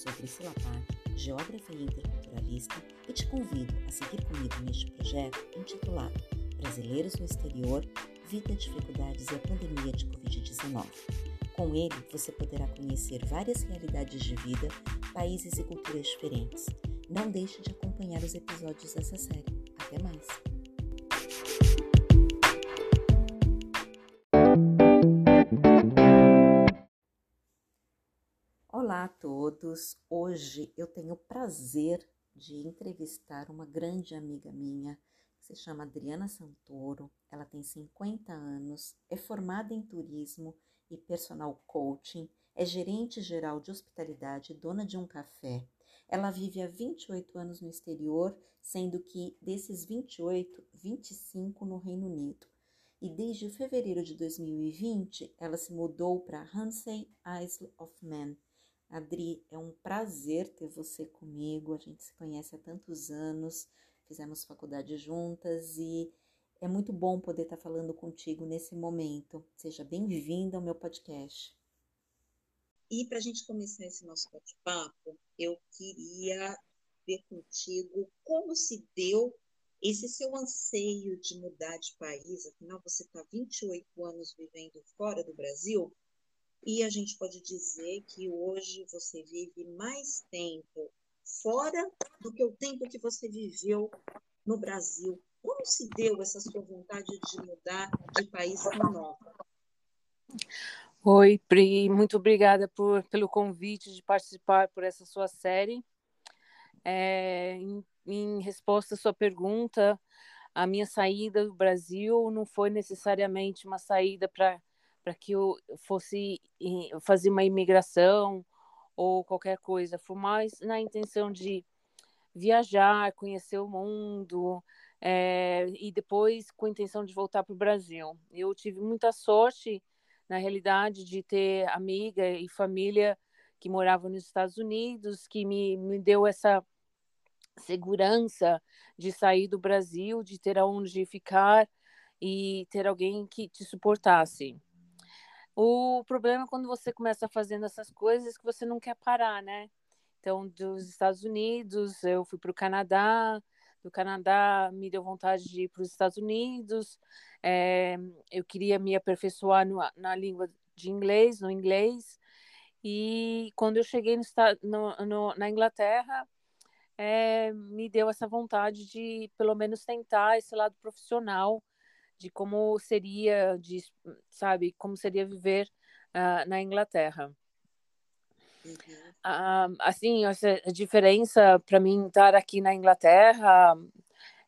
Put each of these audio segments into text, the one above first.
sou Priscila Pac, geógrafa e interculturalista, e te convido a seguir comigo neste projeto intitulado Brasileiros no Exterior, Vida, Dificuldades e a Pandemia de Covid-19. Com ele, você poderá conhecer várias realidades de vida, países e culturas diferentes. Não deixe de acompanhar os episódios dessa série. Até mais! Olá a todos! Hoje eu tenho o prazer de entrevistar uma grande amiga minha que se chama Adriana Santoro. Ela tem 50 anos, é formada em turismo e personal coaching, é gerente geral de hospitalidade, dona de um café. Ela vive há 28 anos no exterior, sendo que desses 28, 25 no Reino Unido. E desde fevereiro de 2020, ela se mudou para Hansey Isle of Man. Adri, é um prazer ter você comigo. A gente se conhece há tantos anos, fizemos faculdade juntas e é muito bom poder estar falando contigo nesse momento. Seja bem-vinda ao meu podcast. E para a gente começar esse nosso bate-papo, eu queria ver contigo como se deu esse seu anseio de mudar de país. Afinal, você está 28 anos vivendo fora do Brasil e a gente pode dizer que hoje você vive mais tempo fora do que o tempo que você viveu no Brasil. Como se deu essa sua vontade de mudar de país tão nova? Oi, Pri, muito obrigada por, pelo convite de participar por essa sua série. É, em, em resposta à sua pergunta, a minha saída do Brasil não foi necessariamente uma saída para para que eu fosse fazer uma imigração ou qualquer coisa, foi mais na intenção de viajar, conhecer o mundo, é, e depois com a intenção de voltar para o Brasil. Eu tive muita sorte, na realidade, de ter amiga e família que moravam nos Estados Unidos, que me, me deu essa segurança de sair do Brasil, de ter aonde ficar e ter alguém que te suportasse. O problema é quando você começa fazendo essas coisas que você não quer parar, né? Então, dos Estados Unidos, eu fui para o Canadá, do Canadá me deu vontade de ir para os Estados Unidos, é, eu queria me aperfeiçoar no, na língua de inglês, no inglês, e quando eu cheguei no, no, no, na Inglaterra, é, me deu essa vontade de, pelo menos, tentar esse lado profissional, de como seria, de, sabe, como seria viver uh, na Inglaterra. Uhum. Uh, assim, essa diferença para mim estar aqui na Inglaterra,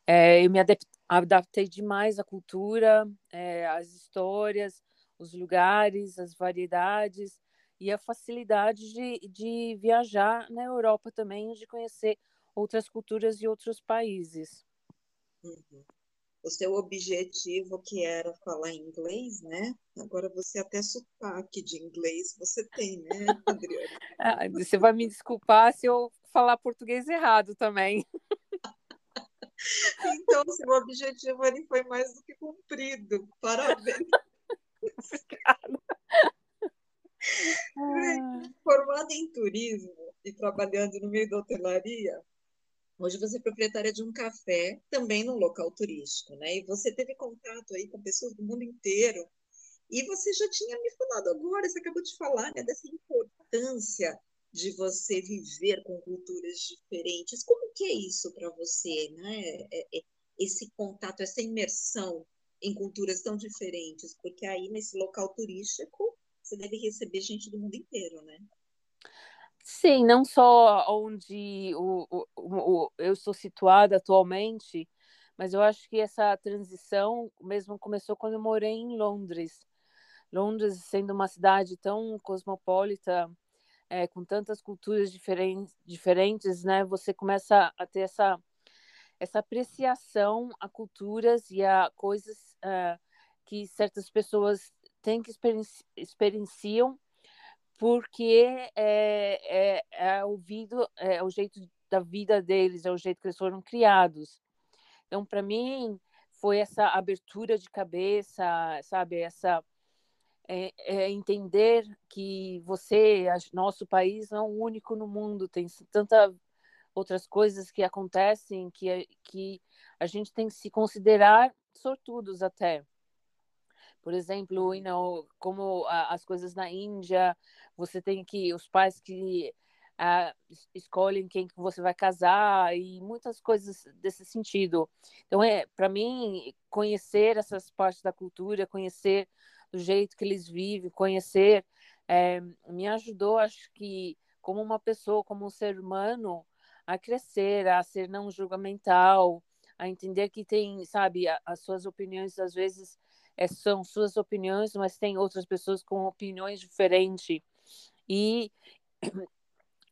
é, eu me adaptei demais à cultura, é, às histórias, os lugares, as variedades e a facilidade de, de viajar na Europa também, de conhecer outras culturas e outros países. Uhum o seu objetivo que era falar inglês, né? Agora você até sotaque de inglês você tem, né, Adriana? Ah, você vai me desculpar se eu falar português errado também. Então, seu objetivo ele foi mais do que cumprido. Parabéns. Formada em turismo e trabalhando no meio da hotelaria, Hoje você é proprietária de um café, também num local turístico, né? E você teve contato aí com pessoas do mundo inteiro. E você já tinha me falado agora, você acabou de falar, né, dessa importância de você viver com culturas diferentes. Como que é isso para você, né? É, é, esse contato, essa imersão em culturas tão diferentes, porque aí nesse local turístico você deve receber gente do mundo inteiro, né? Sim, não só onde o, o, o, eu estou situada atualmente, mas eu acho que essa transição mesmo começou quando eu morei em Londres. Londres sendo uma cidade tão cosmopolita, é, com tantas culturas diferentes, diferentes, né? Você começa a ter essa essa apreciação a culturas e a coisas uh, que certas pessoas têm que experienci experienciam porque é, é, é, o, vido, é o jeito da vida deles, é o jeito que eles foram criados. Então, para mim, foi essa abertura de cabeça, sabe, essa é, é entender que você, nosso país, não é o único no mundo, tem tanta outras coisas que acontecem que, que a gente tem que se considerar sortudos até. Por exemplo, you know, como as coisas na Índia, você tem que os pais que uh, escolhem quem que você vai casar e muitas coisas desse sentido. Então é para mim conhecer essas partes da cultura, conhecer do jeito que eles vivem, conhecer é, me ajudou, acho que como uma pessoa, como um ser humano, a crescer, a ser não julgamental, a entender que tem, sabe, as suas opiniões às vezes é, são suas opiniões, mas tem outras pessoas com opiniões diferentes e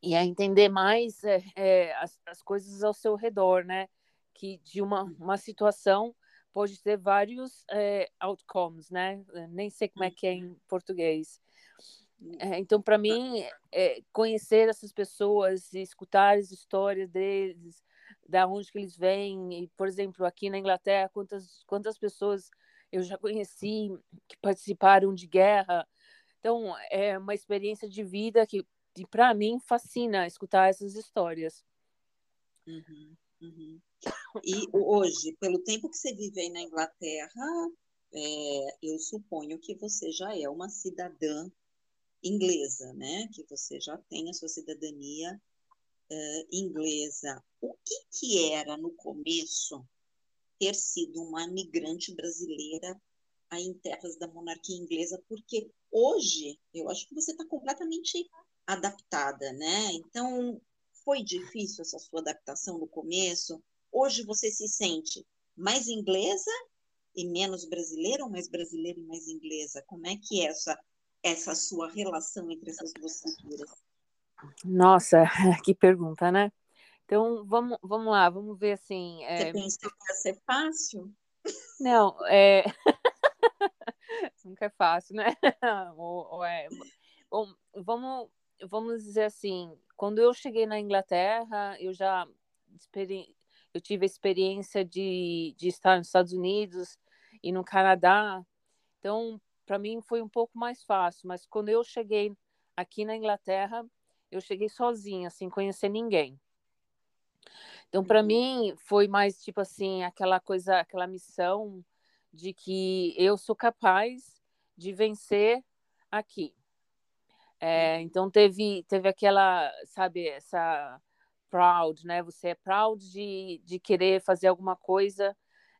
e a entender mais é, é, as, as coisas ao seu redor, né? Que de uma, uma situação pode ter vários é, outcomes, né? Nem sei como é que é em português. É, então, para mim, é, conhecer essas pessoas escutar as histórias deles, da onde que eles vêm, e, por exemplo, aqui na Inglaterra, quantas quantas pessoas eu já conheci que participaram de guerra. Então, é uma experiência de vida que, para mim, fascina escutar essas histórias. Uhum, uhum. E hoje, pelo tempo que você vive aí na Inglaterra, é, eu suponho que você já é uma cidadã inglesa, né? Que você já tem a sua cidadania uh, inglesa. O que, que era no começo ter sido uma migrante brasileira aí em terras da monarquia inglesa? Porque hoje eu acho que você está completamente adaptada, né? Então foi difícil essa sua adaptação no começo. Hoje você se sente mais inglesa e menos brasileira ou mais brasileira e mais inglesa? Como é que é essa essa sua relação entre essas duas culturas? Nossa, que pergunta, né? Então, vamos, vamos lá, vamos ver assim. É... Você pensou que ia ser fácil? Não, é. Nunca é fácil, né? ou, ou é... Bom, vamos, vamos dizer assim, quando eu cheguei na Inglaterra, eu já experi... eu tive a experiência de, de estar nos Estados Unidos e no Canadá. Então, para mim foi um pouco mais fácil, mas quando eu cheguei aqui na Inglaterra, eu cheguei sozinha, sem conhecer ninguém. Então, para uhum. mim, foi mais tipo assim, aquela coisa, aquela missão de que eu sou capaz de vencer aqui. É, então, teve, teve aquela, sabe, essa proud, né? Você é proud de, de querer fazer alguma coisa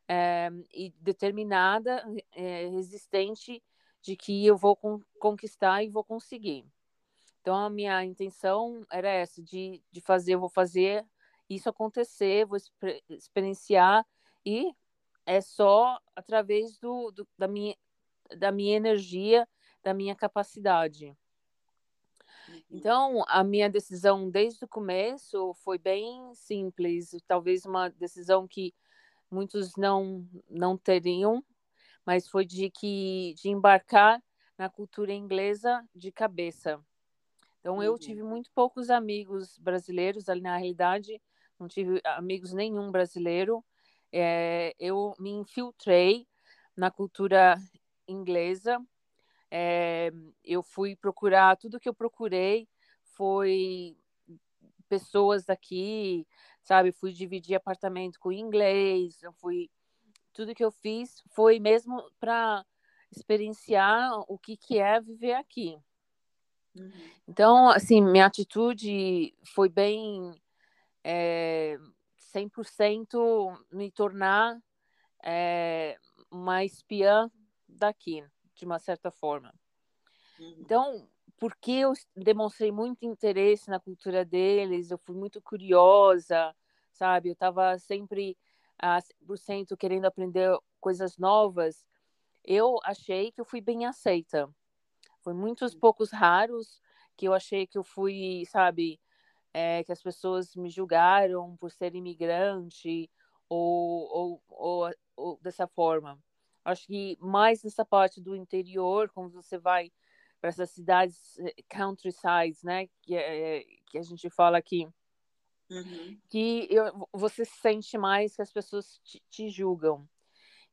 é, e determinada, é, resistente de que eu vou conquistar e vou conseguir. Então, a minha intenção era essa, de, de fazer, eu vou fazer isso acontecer, vou exper experienciar, e é só através do, do, da, minha, da minha energia, da minha capacidade. Uhum. Então, a minha decisão desde o começo foi bem simples, talvez uma decisão que muitos não, não teriam, mas foi de que de embarcar na cultura inglesa de cabeça. Então uhum. eu tive muito poucos amigos brasileiros, ali na realidade não tive amigos nenhum brasileiro. É, eu me infiltrei na cultura inglesa. É, eu fui procurar tudo que eu procurei foi pessoas daqui, sabe? Fui dividir apartamento com inglês, eu fui tudo que eu fiz foi mesmo para experienciar o que, que é viver aqui. Uhum. Então, assim, minha atitude foi bem é, 100% me tornar é, uma espiã daqui, de uma certa forma. Uhum. Então, porque eu demonstrei muito interesse na cultura deles, eu fui muito curiosa, sabe? Eu estava sempre a 100% querendo aprender coisas novas, eu achei que eu fui bem aceita. Foi muitos poucos raros que eu achei que eu fui, sabe, é, que as pessoas me julgaram por ser imigrante ou, ou, ou, ou dessa forma. Acho que mais nessa parte do interior, como você vai para essas cidades eh, countrysides, né, que, é, que a gente fala aqui, uhum. que eu, você sente mais que as pessoas te, te julgam.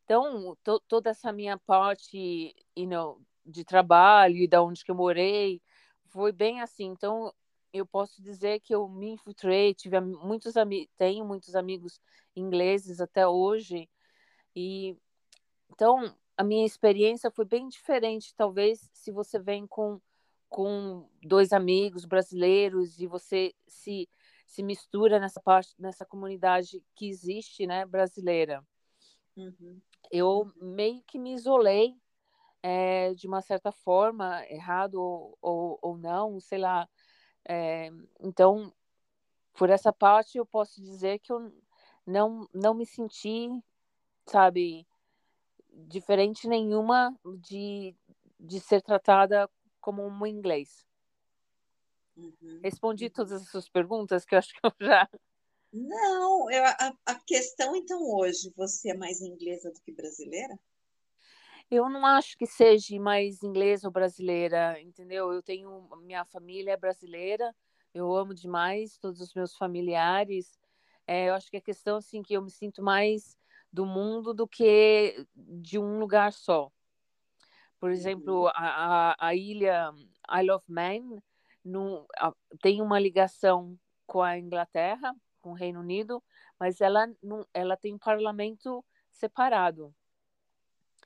Então, to, toda essa minha parte, you know, de trabalho e da onde que eu morei, foi bem assim. Então, eu posso dizer que eu me infiltrei, tive muitos amigos, tenho muitos amigos ingleses até hoje. E então, a minha experiência foi bem diferente, talvez, se você vem com com dois amigos brasileiros e você se se mistura nessa parte nessa comunidade que existe, né, brasileira. Uhum. Eu meio que me isolei é, de uma certa forma, errado ou, ou, ou não, sei lá. É, então, por essa parte, eu posso dizer que eu não, não me senti, sabe, diferente nenhuma de, de ser tratada como um inglês. Uhum. Respondi todas as suas perguntas, que eu acho que eu já. Não, eu, a, a questão, então, hoje, você é mais inglesa do que brasileira? Eu não acho que seja mais inglesa ou brasileira, entendeu? Eu tenho minha família é brasileira, eu amo demais todos os meus familiares. É, eu acho que a questão assim que eu me sinto mais do mundo do que de um lugar só. Por exemplo, uhum. a, a, a ilha Isle of Man no, a, tem uma ligação com a Inglaterra, com o Reino Unido, mas ela, não, ela tem um parlamento separado.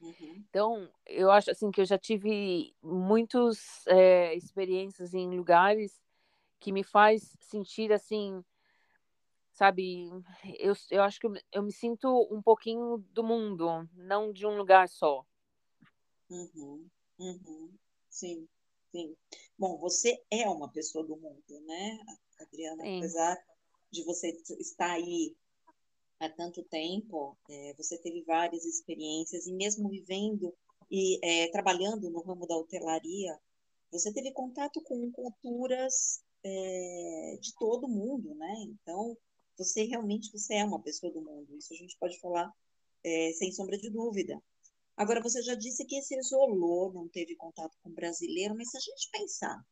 Uhum. Então, eu acho assim que eu já tive muitas é, experiências em lugares que me faz sentir assim, sabe? Eu, eu acho que eu, eu me sinto um pouquinho do mundo, não de um lugar só. Uhum. Uhum. Sim, sim. Bom, você é uma pessoa do mundo, né, Adriana? Sim. Apesar de você estar aí há tanto tempo, é, você teve várias experiências e mesmo vivendo e é, trabalhando no ramo da hotelaria, você teve contato com culturas é, de todo mundo, né? Então, você realmente você é uma pessoa do mundo. Isso a gente pode falar é, sem sombra de dúvida. Agora, você já disse que se isolou, não teve contato com brasileiro, mas se a gente pensar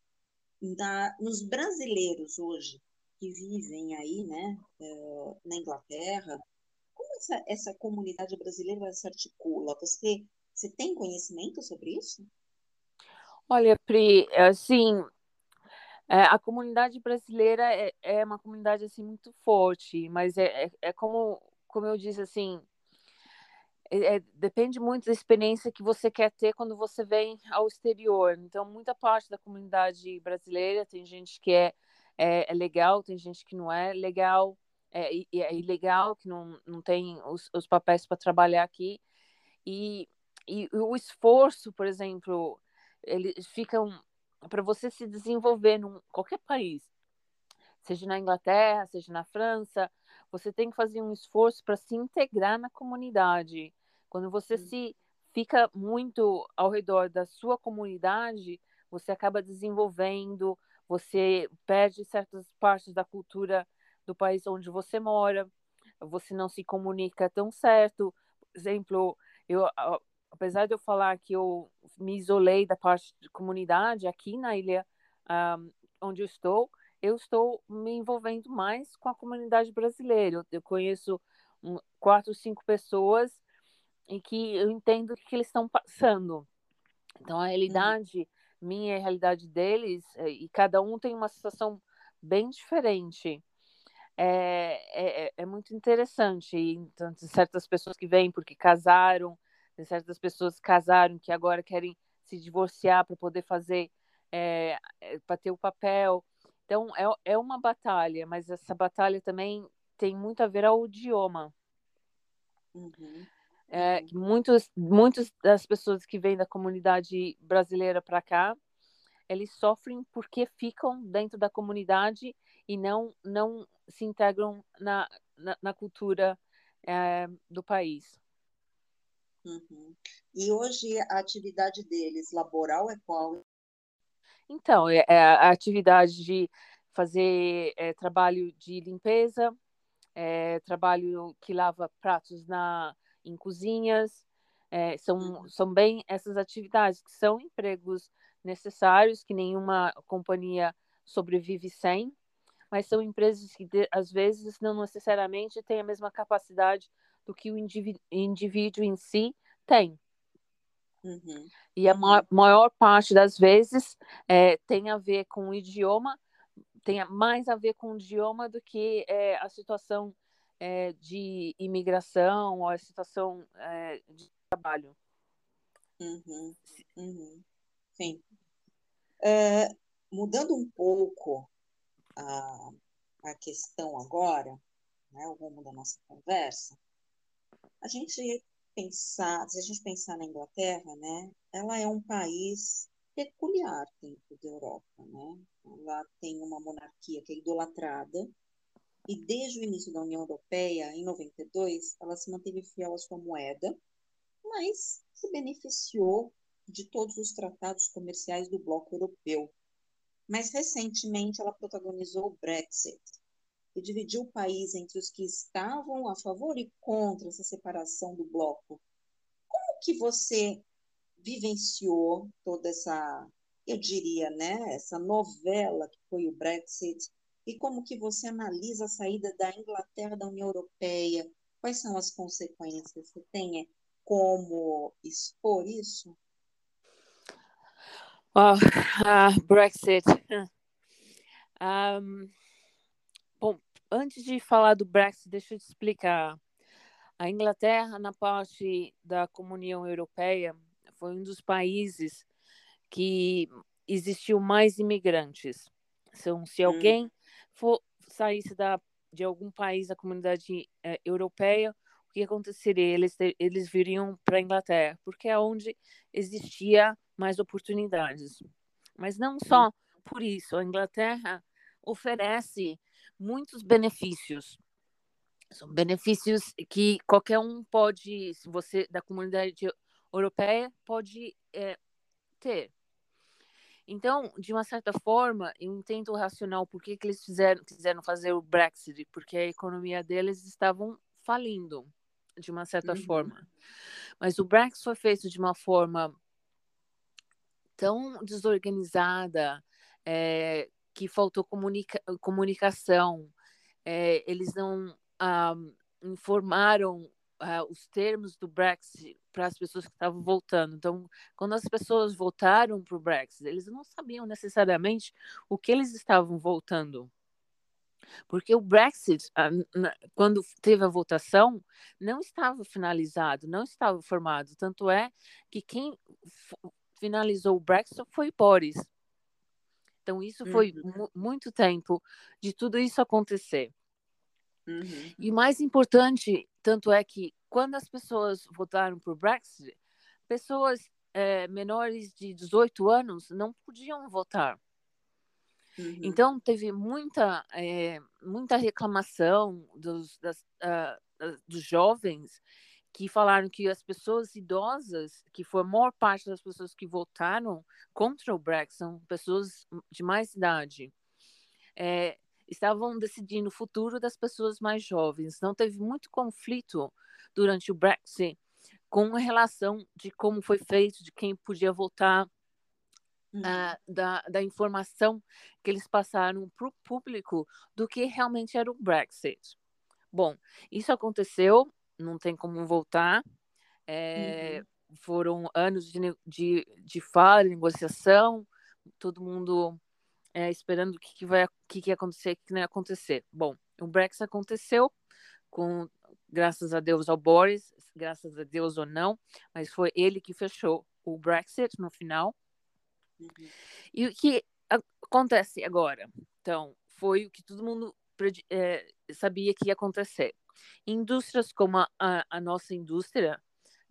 na, nos brasileiros hoje, que vivem aí, né, eh, na Inglaterra, como essa, essa comunidade brasileira se articula? Você, você tem conhecimento sobre isso? Olha, Pri, assim, é, a comunidade brasileira é, é, uma comunidade assim muito forte, mas é, é, é como, como eu disse assim, é, é, depende muito da experiência que você quer ter quando você vem ao exterior. Então, muita parte da comunidade brasileira tem gente que é é, é legal, tem gente que não é legal, é, é ilegal, que não, não tem os, os papéis para trabalhar aqui. E, e o esforço, por exemplo, eles ficam para você se desenvolver em qualquer país, seja na Inglaterra, seja na França, você tem que fazer um esforço para se integrar na comunidade. Quando você se fica muito ao redor da sua comunidade, você acaba desenvolvendo, você perde certas partes da cultura do país onde você mora, você não se comunica tão certo. Por exemplo, eu, apesar de eu falar que eu me isolei da parte de comunidade aqui na ilha um, onde eu estou, eu estou me envolvendo mais com a comunidade brasileira. Eu, eu conheço um, quatro, cinco pessoas e que eu entendo o que eles estão passando. Então, a uhum. Minha e a realidade deles, é, e cada um tem uma situação bem diferente. É, é, é muito interessante. Então, certas pessoas que vêm porque casaram, tem certas pessoas que casaram que agora querem se divorciar para poder fazer, é, é para ter o papel. Então, é, é uma batalha, mas essa batalha também tem muito a ver ao idioma. Uhum. É, muitos, muitas das pessoas que vêm da comunidade brasileira para cá, eles sofrem porque ficam dentro da comunidade e não, não se integram na, na, na cultura é, do país. Uhum. E hoje a atividade deles laboral é qual? Então, é, é a atividade de fazer é, trabalho de limpeza, é, trabalho que lava pratos na em cozinhas. É, são, uhum. são bem essas atividades que são empregos necessários, que nenhuma companhia sobrevive sem, mas são empresas que, às vezes, não necessariamente têm a mesma capacidade do que o indivíduo, indivíduo em si tem. Uhum. E a ma maior parte das vezes é, tem a ver com o idioma, tem mais a ver com o idioma do que é, a situação é, de imigração ou a situação é, de trabalho. Uhum. Uhum. Sim. É, mudando um pouco a, a questão agora, né, o rumo da nossa conversa, a gente pensar, se a gente pensar na Inglaterra, né, ela é um país peculiar dentro da Europa, né? Ela tem uma monarquia que é idolatrada e desde o início da União Europeia, em 92, ela se manteve fiel à sua moeda, mas se beneficiou de todos os tratados comerciais do bloco europeu. Mas recentemente ela protagonizou o Brexit, e dividiu o país entre os que estavam a favor e contra essa separação do bloco. Como que você vivenciou toda essa, eu diria, né, essa novela que foi o Brexit e como que você analisa a saída da Inglaterra da União Europeia? Quais são as consequências? Você tem como expor isso? Oh, uh, Brexit. Um, Bom, antes de falar do Brexit, deixa eu te explicar. A Inglaterra, na parte da Comunhão Europeia, foi um dos países que existiu mais imigrantes. Então, se hum. alguém hum. For saísse da, de algum país da comunidade é, europeia, o que aconteceria? Eles, eles viriam para a Inglaterra, porque é onde existia mais oportunidades. Mas não só hum. por isso, a Inglaterra oferece muitos benefícios. São benefícios que qualquer um pode, se você da comunidade europeia, pode é, ter. Então, de uma certa forma, eu entendo racional por que, que eles fizeram, quiseram fazer o Brexit, porque a economia deles estavam falindo, de uma certa uhum. forma. Mas o Brexit foi feito de uma forma tão desorganizada, é, que faltou comunica comunicação, é, eles não ah, informaram ah, os termos do Brexit para as pessoas que estavam voltando. Então, quando as pessoas voltaram para o Brexit, eles não sabiam necessariamente o que eles estavam voltando. Porque o Brexit, quando teve a votação, não estava finalizado, não estava formado. Tanto é que quem finalizou o Brexit foi Boris. Então, isso foi uhum. muito tempo de tudo isso acontecer. Uhum. E o mais importante, tanto é que quando as pessoas votaram para o Brexit, pessoas é, menores de 18 anos não podiam votar. Uhum. Então, teve muita, é, muita reclamação dos, das, uh, dos jovens que falaram que as pessoas idosas, que foi a maior parte das pessoas que votaram contra o Brexit, são pessoas de mais idade, é, estavam decidindo o futuro das pessoas mais jovens. Não teve muito conflito durante o Brexit com relação de como foi feito, de quem podia votar, uhum. uh, da, da informação que eles passaram para o público do que realmente era o Brexit. Bom, isso aconteceu não tem como voltar. É, uhum. Foram anos de, de, de fala, de negociação, todo mundo é, esperando o que, que vai que, que ia acontecer, o que não ia acontecer. Bom, o Brexit aconteceu, com graças a Deus ao Boris, graças a Deus ou não, mas foi ele que fechou o Brexit no final. Uhum. E o que acontece agora? Então, foi o que todo mundo é, sabia que ia acontecer. Indústrias como a, a, a nossa indústria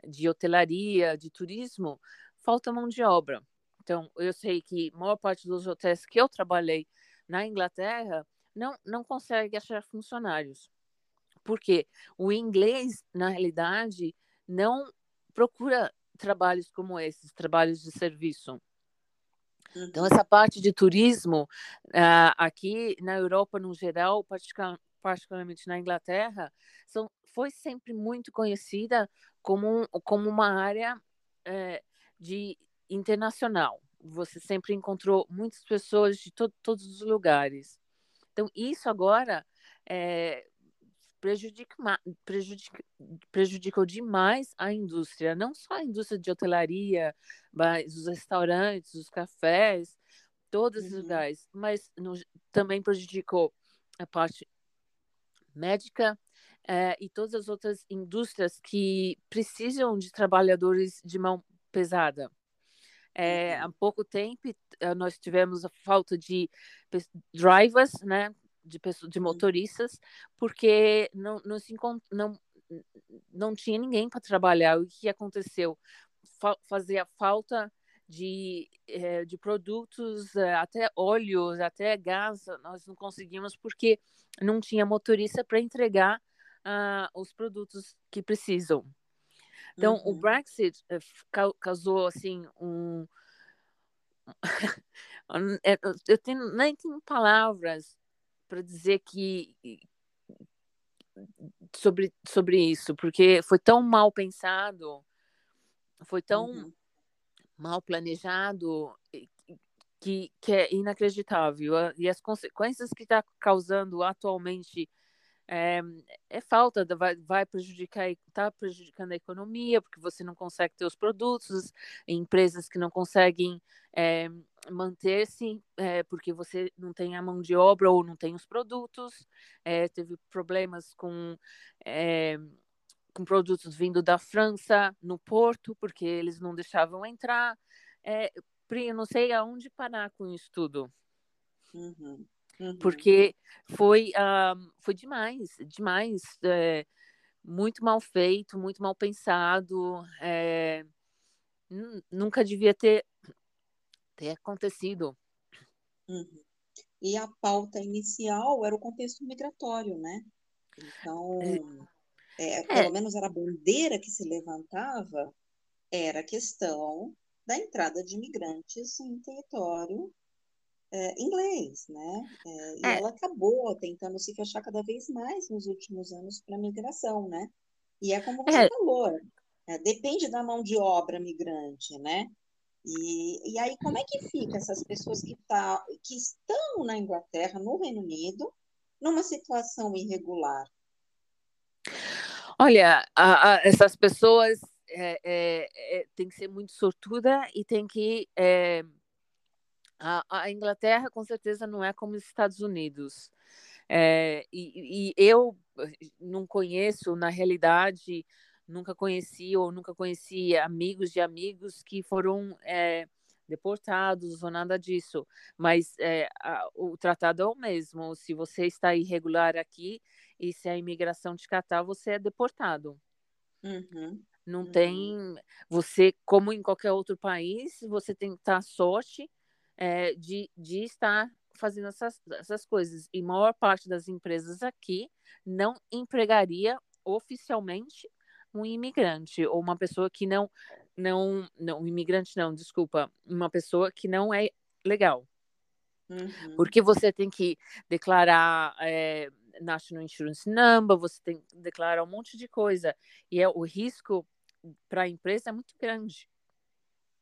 de hotelaria, de turismo, falta mão de obra. Então, eu sei que a maior parte dos hotéis que eu trabalhei na Inglaterra não, não consegue achar funcionários. Porque o inglês, na realidade, não procura trabalhos como esses, trabalhos de serviço. Então, uhum. essa parte de turismo, uh, aqui na Europa, no geral, particularmente na Inglaterra, são, foi sempre muito conhecida como, como uma área é, de internacional. Você sempre encontrou muitas pessoas de to todos os lugares. Então, isso agora é, prejudica, prejudica, prejudicou demais a indústria, não só a indústria de hotelaria, mas os restaurantes, os cafés, todos os uhum. lugares, mas no, também prejudicou a parte médica é, e todas as outras indústrias que precisam de trabalhadores de mão pesada. É, há pouco tempo eh, nós tivemos a falta de drivers, né, de pessoas, de motoristas, porque não não se não não tinha ninguém para trabalhar. O que aconteceu? Fa fazia falta de, é, de produtos, é, até óleos, até gás, nós não conseguimos porque não tinha motorista para entregar uh, os produtos que precisam. Então, uhum. o Brexit uh, causou assim um eu tenho, nem tenho palavras para dizer que sobre, sobre isso, porque foi tão mal pensado, foi tão uhum. mal planejado que, que é inacreditável. E as consequências que está causando atualmente é, é falta, vai, vai prejudicar, está prejudicando a economia, porque você não consegue ter os produtos, empresas que não conseguem é, manter-se, é, porque você não tem a mão de obra ou não tem os produtos, é, teve problemas com é, com produtos vindo da França no porto, porque eles não deixavam entrar. É, Pri, eu não sei aonde parar com isso tudo. Uhum. Uhum. Porque foi, uh, foi demais, demais. É, muito mal feito, muito mal pensado. É, nunca devia ter, ter acontecido. Uhum. E a pauta inicial era o contexto migratório, né? Então, é, é, pelo menos era a bandeira que se levantava, era a questão da entrada de imigrantes em território é, inglês, né? É, e é. ela acabou tentando se fechar cada vez mais nos últimos anos para a migração, né? E é como você é. falou, é, depende da mão de obra migrante, né? E, e aí, como é que fica essas pessoas que, tá, que estão na Inglaterra, no Reino Unido, numa situação irregular? Olha, a, a, essas pessoas é, é, é, tem que ser muito sortuda e tem que é, a, a, Inglaterra, com certeza, não é como os Estados Unidos. É, e, e, eu eh, não conheço, na realidade, nunca conheci ou nunca conheci amigos de amigos que foram é, deportados ou nada disso. Mas é, a, o tratado é o mesmo. Se você está irregular aqui e se a imigração te catar, você é deportado. Uhum. Não uhum. tem. Você, como em qualquer outro país, você tem que estar sorte é, de, de estar fazendo essas, essas coisas. E maior parte das empresas aqui não empregaria oficialmente um imigrante ou uma pessoa que não não não imigrante não desculpa uma pessoa que não é legal uhum. porque você tem que declarar é, national insurance number você tem que declarar um monte de coisa e é o risco para a empresa é muito grande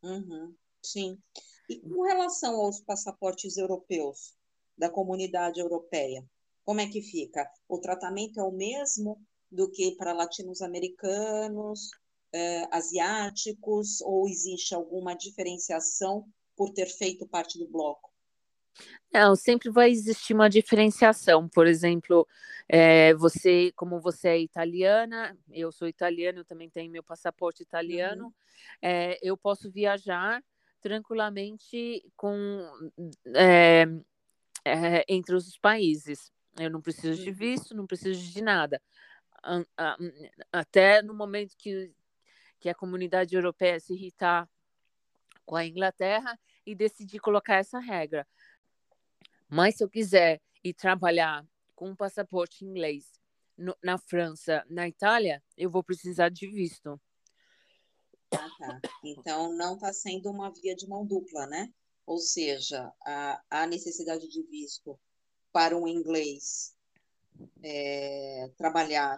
uhum. sim e com relação aos passaportes europeus, da comunidade europeia, como é que fica? O tratamento é o mesmo do que para latinos-americanos, eh, asiáticos, ou existe alguma diferenciação por ter feito parte do bloco? Não, sempre vai existir uma diferenciação. Por exemplo, é, você, como você é italiana, eu sou italiana, eu também tenho meu passaporte italiano, uhum. é, eu posso viajar tranquilamente com é, é, entre os países. Eu não preciso de uhum. visto, não preciso de nada. Até no momento que, que a comunidade europeia se irritar com a Inglaterra e decidir colocar essa regra. Mas se eu quiser ir trabalhar com um passaporte inglês no, na França, na Itália, eu vou precisar de visto. Ah, tá. Então, não está sendo uma via de mão dupla, né? Ou seja, a, a necessidade de visto para um inglês é, trabalhar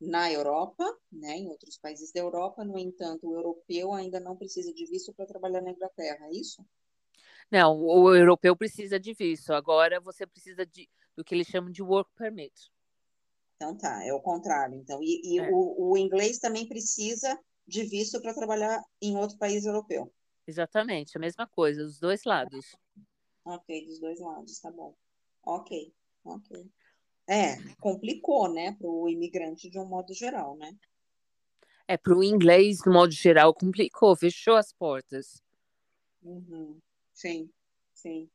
na Europa, né, em outros países da Europa, no entanto, o europeu ainda não precisa de visto para trabalhar na Inglaterra, é isso? Não, o europeu precisa de visto. Agora você precisa de, do que eles chamam de work permit. Então tá, é o contrário. Então, e, e é. o, o inglês também precisa de visto para trabalhar em outro país europeu. Exatamente, a mesma coisa, dos dois lados. Ok, dos dois lados, tá bom. Ok, ok. É, complicou, né, para o imigrante de um modo geral, né? É, para o inglês, de modo geral, complicou, fechou as portas. Uhum. Sim, sim.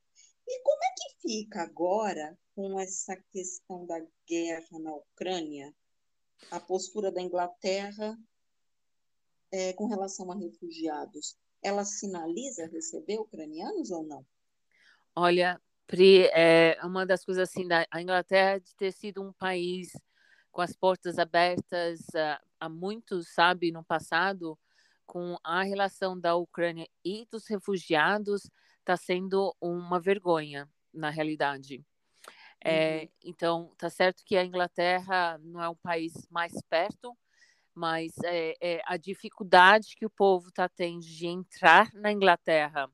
E como é que fica agora com essa questão da guerra na Ucrânia, a postura da Inglaterra é, com relação a refugiados? Ela sinaliza receber ucranianos ou não? Olha, Pri, é uma das coisas assim da Inglaterra de ter sido um país com as portas abertas uh, há muitos, sabe, no passado, com a relação da Ucrânia e dos refugiados, está sendo uma vergonha, na realidade. É, uhum. Então, tá certo que a Inglaterra não é um país mais perto, mas é, é a dificuldade que o povo está tendo de entrar na Inglaterra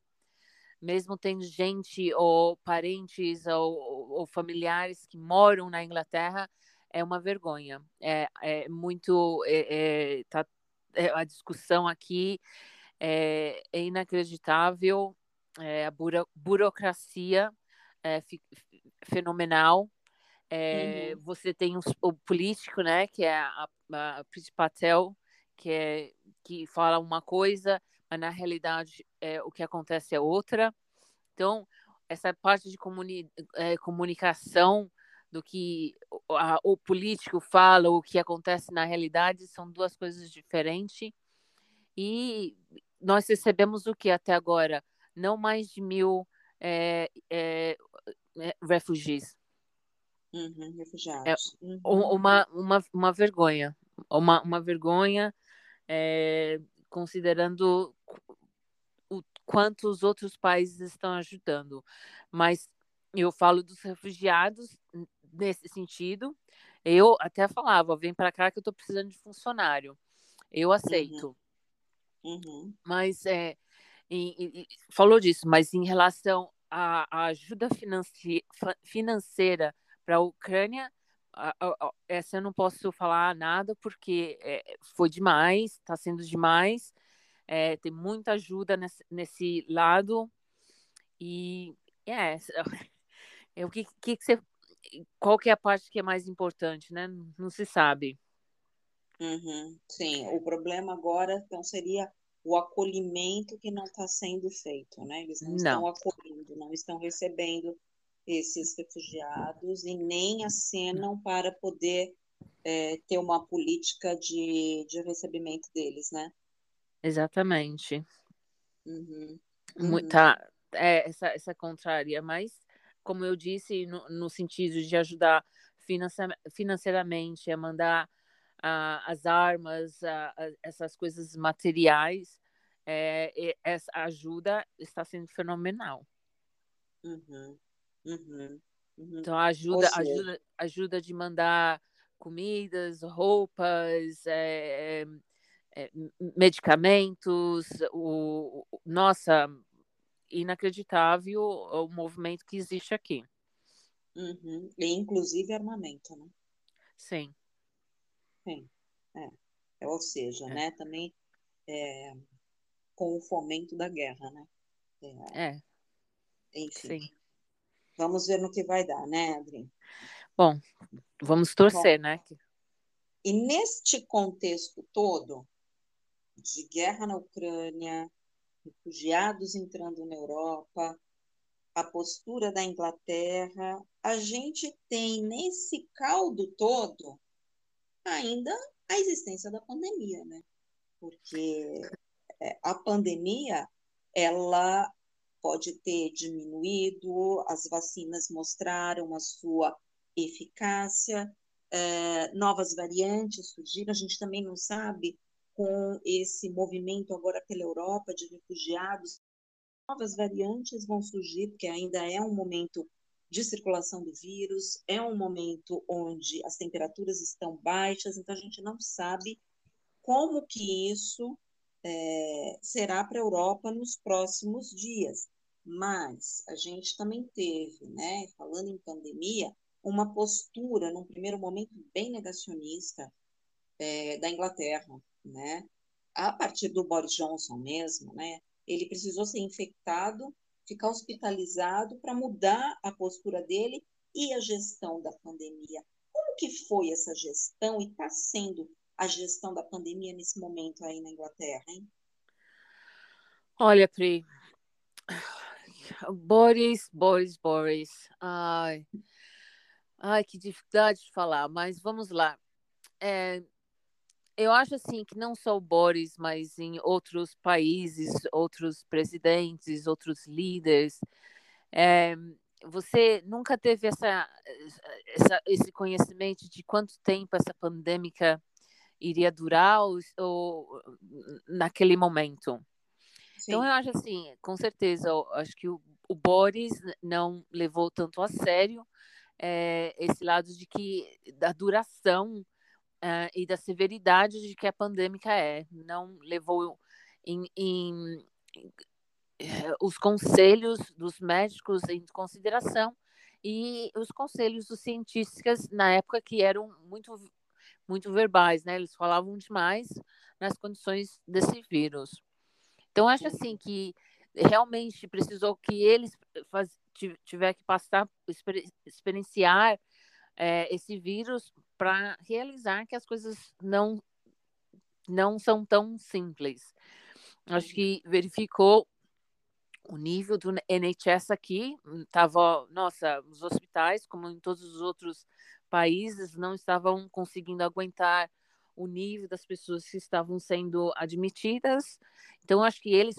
mesmo tendo gente ou parentes ou, ou, familiares que moram na Inglaterra, é uma vergonha. É, é muito. É, é, tá, é, a discussão aqui é, inacreditável, é, a buro, burocracia é fenomenal. É, uhum. Você tem o político, né, que é a, a Patel, que, é, que fala uma coisa, mas na realidade é, o que acontece é outra. Então, essa parte de comuni é, comunicação do que a, o político fala, o que acontece na realidade, são duas coisas diferentes. E nós recebemos o que até agora? Não mais de mil é, é, refugees. Uhum, refugiados. É uma, uma, uma vergonha. Uma, uma vergonha é, considerando o quanto os outros países estão ajudando. Mas eu falo dos refugiados nesse sentido. Eu até falava, vem para cá que eu estou precisando de funcionário. Eu uhum. aceito. Uhum. Uhum. Mas é, e, e, falou disso, mas em relação à, à ajuda financi financeira para a Ucrânia, essa eu não posso falar nada porque é, foi demais, está sendo demais. É, tem muita ajuda nesse, nesse lado e é, é o que, que, que você qual que é a parte que é mais importante, né? Não se sabe. Uhum, sim, o problema agora então seria o acolhimento que não está sendo feito, né? Eles não, não, estão acolhendo, não estão recebendo esses refugiados e nem acenam para poder é, ter uma política de, de recebimento deles, né? Exatamente. Uhum, uhum. Muita, é, essa, essa contrária, mas como eu disse, no, no sentido de ajudar financeiramente, a mandar uh, as armas, uh, essas coisas materiais, é, essa ajuda está sendo fenomenal. Uhum, uhum, uhum. Então, ajuda, ajuda, ajuda de mandar comidas, roupas, é, é, medicamentos, o, o, nossa, inacreditável o movimento que existe aqui. Uhum. E inclusive armamento, né? Sim. Sim. É. é ou seja, é. né, também é, com o fomento da guerra, né? É. é. Enfim. Sim. Vamos ver no que vai dar, né, Adri? Bom, vamos torcer, Bom, né? E neste contexto todo de guerra na Ucrânia, refugiados entrando na Europa, a postura da Inglaterra, a gente tem nesse caldo todo ainda a existência da pandemia, né? Porque é, a pandemia ela pode ter diminuído, as vacinas mostraram a sua eficácia, é, novas variantes surgiram, a gente também não sabe com esse movimento agora pela Europa de refugiados, novas variantes vão surgir, porque ainda é um momento de circulação do vírus, é um momento onde as temperaturas estão baixas, então a gente não sabe como que isso é, será para a Europa nos próximos dias. Mas a gente também teve, né, falando em pandemia, uma postura, num primeiro momento, bem negacionista é, da Inglaterra, né? A partir do Boris Johnson mesmo, né? Ele precisou ser infectado, ficar hospitalizado para mudar a postura dele e a gestão da pandemia. Como que foi essa gestão e está sendo a gestão da pandemia nesse momento aí na Inglaterra, hein? Olha, Pri, Boris, Boris, Boris. Ai, ai, que dificuldade de falar, mas vamos lá. É, eu acho assim que não só o Boris, mas em outros países, outros presidentes, outros líderes, é, você nunca teve essa, essa, esse conhecimento de quanto tempo essa pandêmica iria durar ou, ou naquele momento. Sim. Então eu acho assim, com certeza, acho que o, o Boris não levou tanto a sério é, esse lado de que da duração uh, e da severidade de que a pandêmica é. Não levou em, em, em os conselhos dos médicos em consideração e os conselhos dos cientistas na época que eram muito muito verbais, né? Eles falavam demais nas condições desse vírus. Então acho assim que realmente precisou que eles faz, tiver que passar experienciar é, esse vírus para realizar que as coisas não não são tão simples. Acho que verificou o nível do NHS aqui estava, nossa, os hospitais, como em todos os outros países, não estavam conseguindo aguentar o nível das pessoas que estavam sendo admitidas. Então, acho que ele,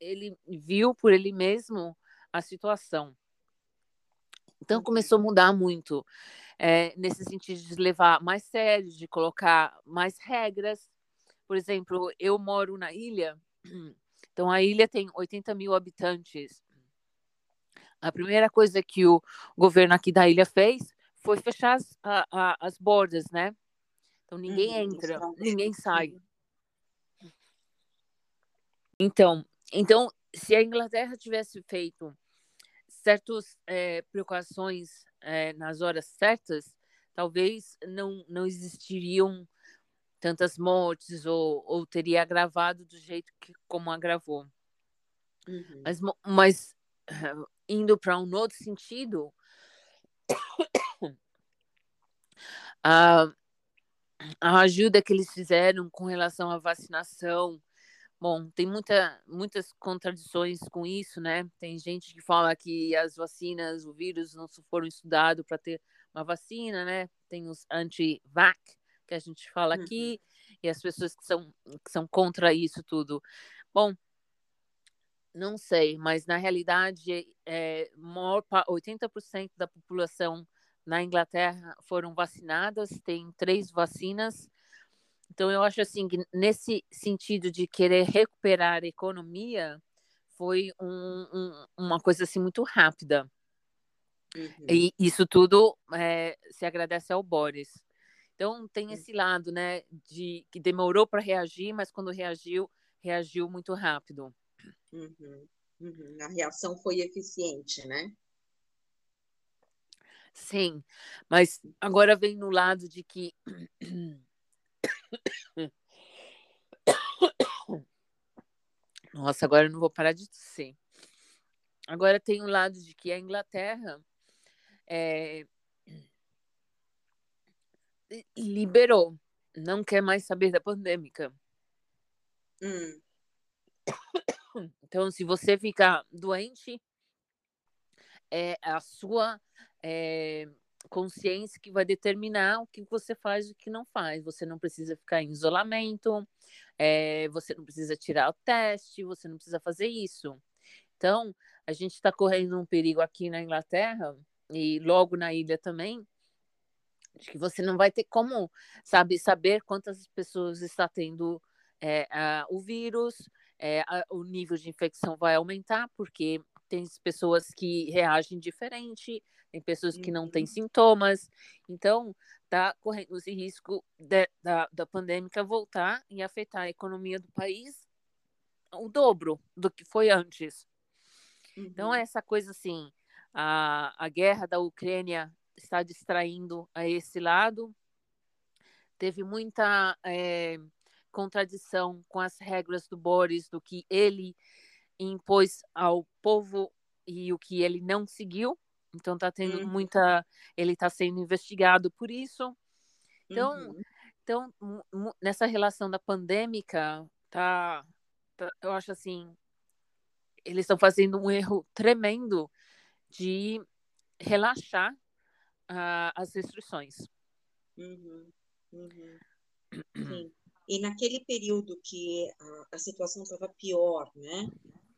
ele viu por ele mesmo a situação. Então, começou a mudar muito é, nesse sentido de levar mais sério, de colocar mais regras. Por exemplo, eu moro na ilha, então a ilha tem 80 mil habitantes. A primeira coisa que o governo aqui da ilha fez foi fechar as, a, a, as bordas, né? Então ninguém uhum, entra, ninguém sai. Então, então, se a Inglaterra tivesse feito certas é, precauções é, nas horas certas, talvez não, não existiriam tantas mortes ou, ou teria agravado do jeito que como agravou. Uhum. Mas, mas indo para um outro sentido, a, a ajuda que eles fizeram com relação à vacinação, Bom, tem muita, muitas contradições com isso, né? Tem gente que fala que as vacinas, o vírus não foram estudados para ter uma vacina, né? Tem os anti-vac, que a gente fala aqui, uhum. e as pessoas que são, que são contra isso tudo. Bom, não sei, mas na realidade, é, maior, 80% da população na Inglaterra foram vacinadas, tem três vacinas, então, eu acho assim que nesse sentido de querer recuperar a economia, foi um, um, uma coisa assim muito rápida. Uhum. E isso tudo é, se agradece ao Boris. Então, tem esse lado, né, de que demorou para reagir, mas quando reagiu, reagiu muito rápido. Uhum. uhum. A reação foi eficiente, né? Sim, mas agora vem no lado de que Nossa, agora eu não vou parar de tossir. Agora tem o um lado de que a Inglaterra é, liberou, não quer mais saber da pandêmica. Hum. Então, se você ficar doente, é a sua é, consciência que vai determinar o que você faz e o que não faz. Você não precisa ficar em isolamento, é, você não precisa tirar o teste, você não precisa fazer isso. Então, a gente está correndo um perigo aqui na Inglaterra e logo na ilha também, de que você não vai ter como, sabe, saber quantas pessoas está tendo é, a, o vírus, é, a, o nível de infecção vai aumentar, porque tem pessoas que reagem diferente, tem pessoas que não têm uhum. sintomas. Então, está correndo esse risco de, da, da pandemia voltar e afetar a economia do país o dobro do que foi antes. Então, uhum. Então, essa coisa assim, a, a guerra da Ucrânia está distraindo a esse lado. Teve muita é, contradição com as regras do Boris, do que ele impôs ao povo e o que ele não seguiu. Então está tendo uhum. muita, ele está sendo investigado por isso. Então, uhum. então nessa relação da pandêmica, tá, tá eu acho assim, eles estão fazendo um erro tremendo de relaxar uh, as restrições. Uhum. Uhum. Sim. E naquele período que a, a situação estava pior, né?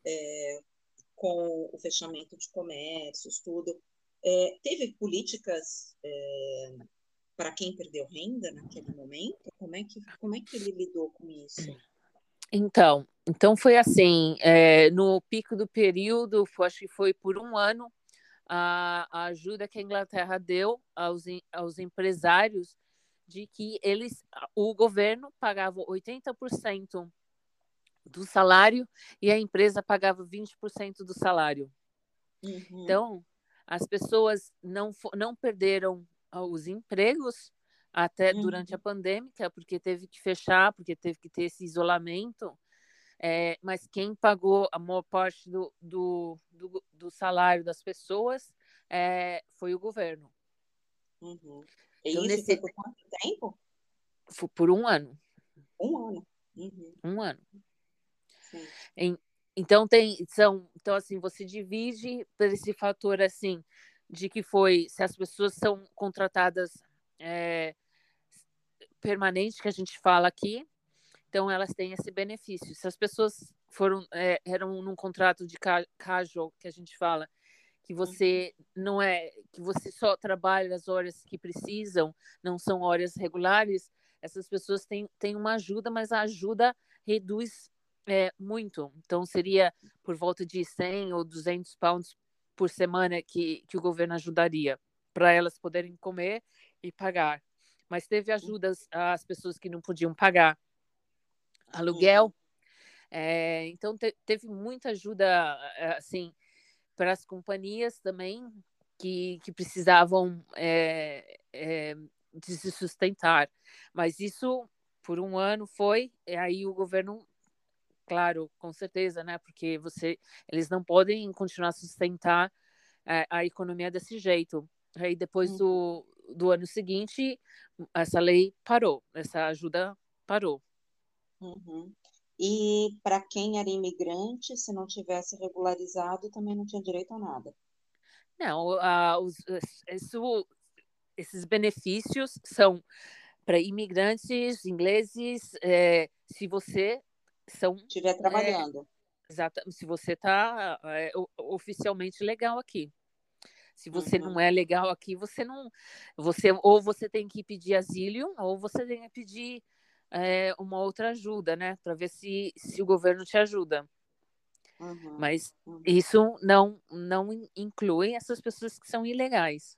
É, com o fechamento de comércios, tudo, é, teve políticas é, para quem perdeu renda naquele momento? Como é que como é que ele lidou com isso? Então, então foi assim, é, no pico do período, acho que foi por um ano, a, a ajuda que a Inglaterra deu aos, aos empresários de que eles, o governo pagava 80% do salário e a empresa pagava 20% do salário. Uhum. Então, as pessoas não, não perderam os empregos até uhum. durante a pandemia, porque teve que fechar, porque teve que ter esse isolamento. É, mas quem pagou a maior parte do, do, do, do salário das pessoas é, foi o governo. Uhum. E então, isso nesse... por quanto tempo? Foi por um ano. Um ano. Uhum. Um ano. Em, então tem, são, então assim você divide por esse fator assim de que foi se as pessoas são contratadas é, permanente que a gente fala aqui, então elas têm esse benefício. Se as pessoas foram é, eram num contrato de casual que a gente fala, que você uhum. não é que você só trabalha as horas que precisam, não são horas regulares, essas pessoas têm, têm uma ajuda, mas a ajuda reduz é, muito. Então, seria por volta de 100 ou 200 pounds por semana que, que o governo ajudaria para elas poderem comer e pagar. Mas teve ajudas às pessoas que não podiam pagar aluguel. É, então, te, teve muita ajuda, eh, assim, para as companhias também que, que precisavam é, é, de se sustentar. Mas isso, por um ano, foi, e aí o governo claro, com certeza, né? Porque você, eles não podem continuar a sustentar é, a economia desse jeito. Aí depois uhum. do, do ano seguinte, essa lei parou, essa ajuda parou. Uhum. E para quem era imigrante, se não tivesse regularizado, também não tinha direito a nada. Não, uh, os, isso, esses benefícios são para imigrantes ingleses. É, se você são estiver é, trabalhando. É, exato. Se você está é, oficialmente legal aqui. Se você uhum. não é legal aqui, você não, você ou você tem que pedir asilo ou você tem que pedir é, uma outra ajuda, né, para ver se se o governo te ajuda. Uhum. Mas uhum. isso não não inclui essas pessoas que são ilegais.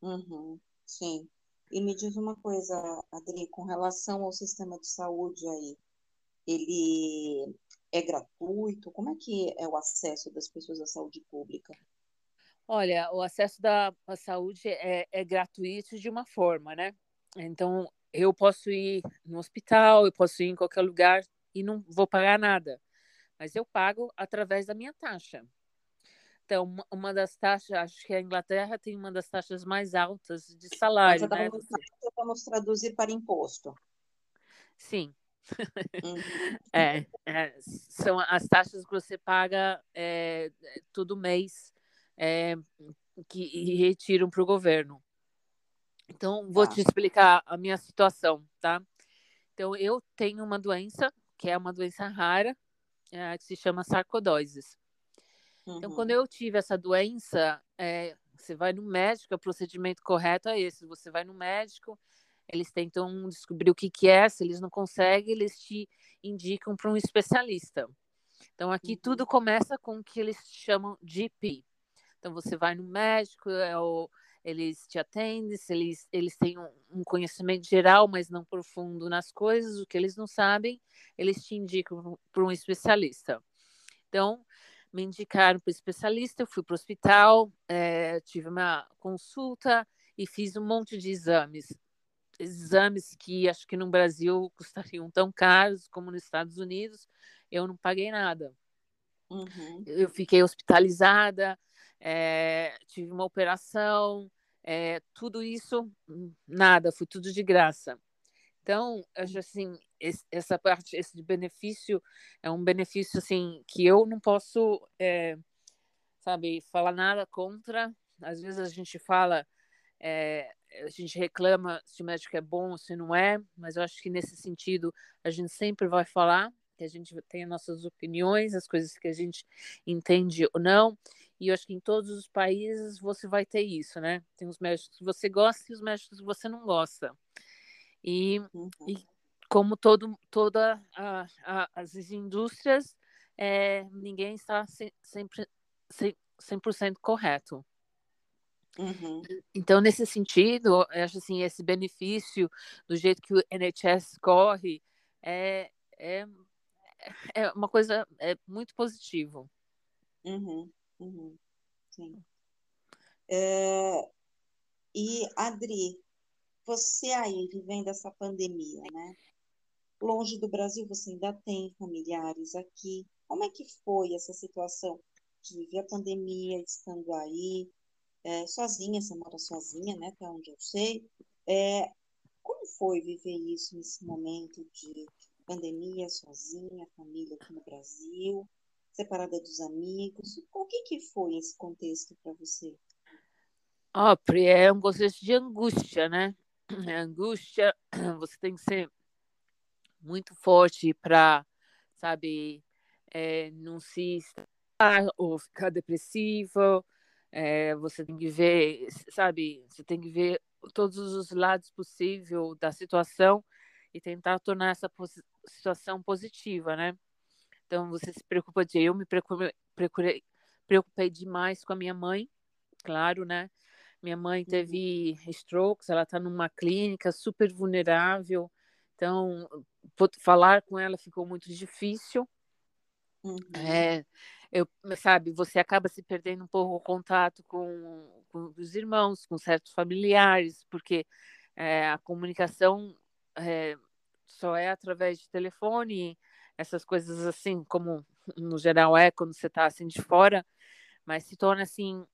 Uhum. Sim. E me diz uma coisa, Adri, com relação ao sistema de saúde aí, ele é gratuito? Como é que é o acesso das pessoas à saúde pública? Olha, o acesso da à saúde é, é gratuito de uma forma, né? Então, eu posso ir no hospital, eu posso ir em qualquer lugar e não vou pagar nada, mas eu pago através da minha taxa. Então, uma das taxas, acho que a Inglaterra tem uma das taxas mais altas de salário. Então, né? Vamos traduzir para imposto. Sim. É, é, são as taxas que você paga é, todo mês é, que retiram para o governo. Então, vou tá. te explicar a minha situação, tá? Então, eu tenho uma doença, que é uma doença rara, é, que se chama sarcoidoses. Uhum. Então, quando uhum. eu tive essa doença, é, você vai no médico, o procedimento correto é esse. Você vai no médico, eles tentam descobrir o que, que é, se eles não conseguem, eles te indicam para um especialista. Então, aqui uhum. tudo começa com o que eles chamam de GP. Então, você vai no médico, é, ou eles te atendem, se eles, eles têm um, um, conhecimento geral, mas não profundo nas coisas, o que eles não sabem, eles te indicam para um especialista. Então, me indicaram para o especialista, eu fui para o hospital, é, tive uma consulta e fiz um monte de exames. Exames que acho que no Brasil custariam tão caros como nos Estados Unidos, eu não paguei nada. Uhum. Eu fiquei hospitalizada, é, tive uma operação, é, tudo isso, nada, foi tudo de graça. Então, acho assim, esse, essa parte, esse benefício é um benefício assim que eu não posso, é, sabe, falar nada contra. Às vezes a gente fala, é, a gente reclama se o médico é bom ou se não é, mas eu acho que nesse sentido a gente sempre vai falar que a gente tem as nossas opiniões, as coisas que a gente entende ou não. E eu acho que em todos os países você vai ter isso, né? Tem os médicos que você gosta e os médicos que você não gosta. E, uhum. e como todo, toda a, a, as indústrias, é, ninguém está sempre 100%, correto. Uhum. Então, nesse sentido, eu acho assim, esse benefício do jeito que o NHS corre é, é, é uma coisa é muito positivo. Uhum. Uhum. Sim. É, e, Adri, você aí vivendo essa pandemia, né? Longe do Brasil, você ainda tem familiares aqui. Como é que foi essa situação de viver a pandemia, estando aí, é, sozinha, você mora sozinha, né? Até onde eu sei. É, como foi viver isso nesse momento de pandemia, sozinha, família aqui no Brasil, separada dos amigos? O que, que foi esse contexto para você? Oh, é um contexto de angústia, né? angústia, você tem que ser muito forte para, sabe, é, não se ou ficar depressivo. É, você tem que ver, sabe, você tem que ver todos os lados possíveis da situação e tentar tornar essa situação positiva, né? Então você se preocupa de eu me preocupei, preocupei, preocupei demais com a minha mãe, claro, né? Minha mãe uhum. teve strokes, ela está numa clínica super vulnerável, então falar com ela ficou muito difícil. Uhum. É, eu, sabe, você acaba se perdendo um pouco o contato com, com os irmãos, com certos familiares, porque é, a comunicação é, só é através de telefone, essas coisas assim, como no geral é quando você está assim de fora, mas se torna assim,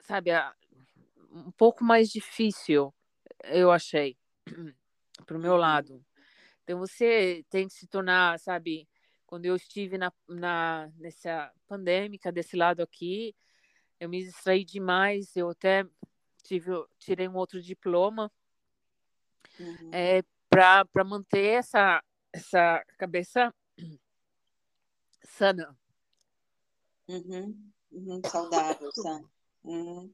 sabe, um pouco mais difícil, eu achei, para o meu lado. Então você tem que se tornar, sabe, quando eu estive na, na nessa pandêmica desse lado aqui, eu me distraí demais, eu até tive, tirei um outro diploma uhum. é, para manter essa, essa cabeça sana. Uhum. Uhum. Saudável, sana. Uhum.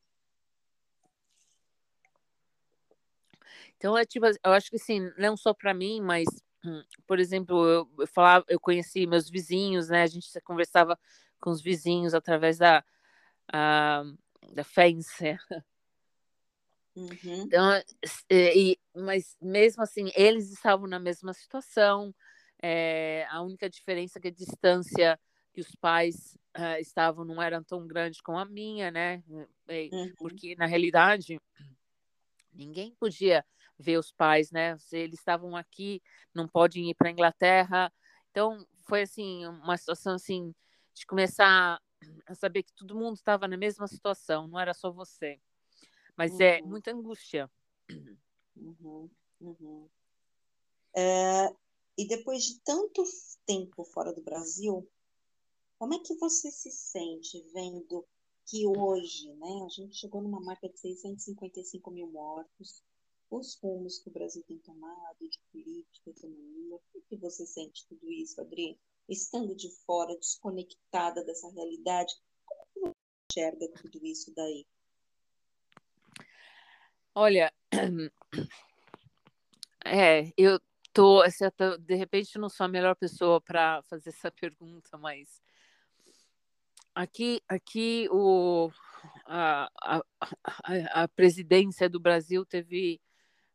Então, é tipo, eu acho que assim, não só para mim, mas, por exemplo, eu, eu, falava, eu conheci meus vizinhos, né? A gente conversava com os vizinhos através da, a, da fence. Uhum. Então, e, mas mesmo assim, eles estavam na mesma situação. É, a única diferença é que a distância que os pais uh, estavam não era tão grande como a minha, né? Uhum. Porque, na realidade, ninguém podia ver os pais, né? Eles estavam aqui, não podem ir para a Inglaterra. Então, foi assim, uma situação assim de começar a saber que todo mundo estava na mesma situação, não era só você. Mas é uhum. é muita angústia. Uhum. Uhum. É, e depois de tanto tempo fora do Brasil, como é que você se sente vendo que hoje, né, a gente chegou numa marca de 655 mil mortos, os rumos que o Brasil tem tomado de política, economia. Como que você sente tudo isso, Adri? Estando de fora, desconectada dessa realidade, como você enxerga tudo isso daí? Olha, é, eu tô, de repente não sou a melhor pessoa para fazer essa pergunta, mas aqui, aqui o, a, a, a presidência do Brasil teve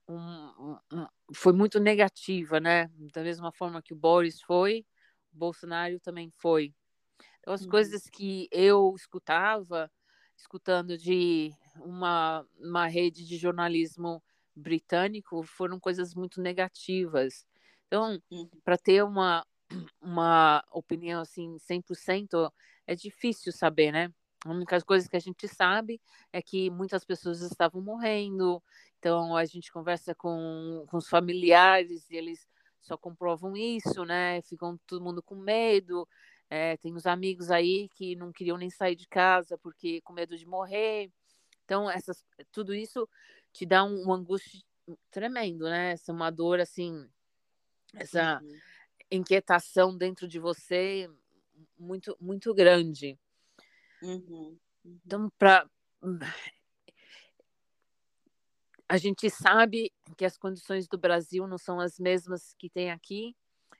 um, um, foi muito negativa, né? Da mesma forma que o Boris foi, o Bolsonaro também foi. Então, as uhum. coisas que eu escutava, escutando de uma, uma rede de jornalismo britânico, foram coisas muito negativas. Então, uhum. para ter uma, uma opinião assim 100%, é difícil saber, né? A única coisa que a gente sabe é que muitas pessoas estavam morrendo, então a gente conversa com, com os familiares e eles só comprovam isso, né? Ficam todo mundo com medo. É, tem os amigos aí que não queriam nem sair de casa porque com medo de morrer. Então, essas, tudo isso te dá um, um angústia tremendo, né? Essa uma dor assim, essa uhum. inquietação dentro de você muito muito grande. Uhum. Então, para a gente sabe que as condições do Brasil não são as mesmas que tem aqui.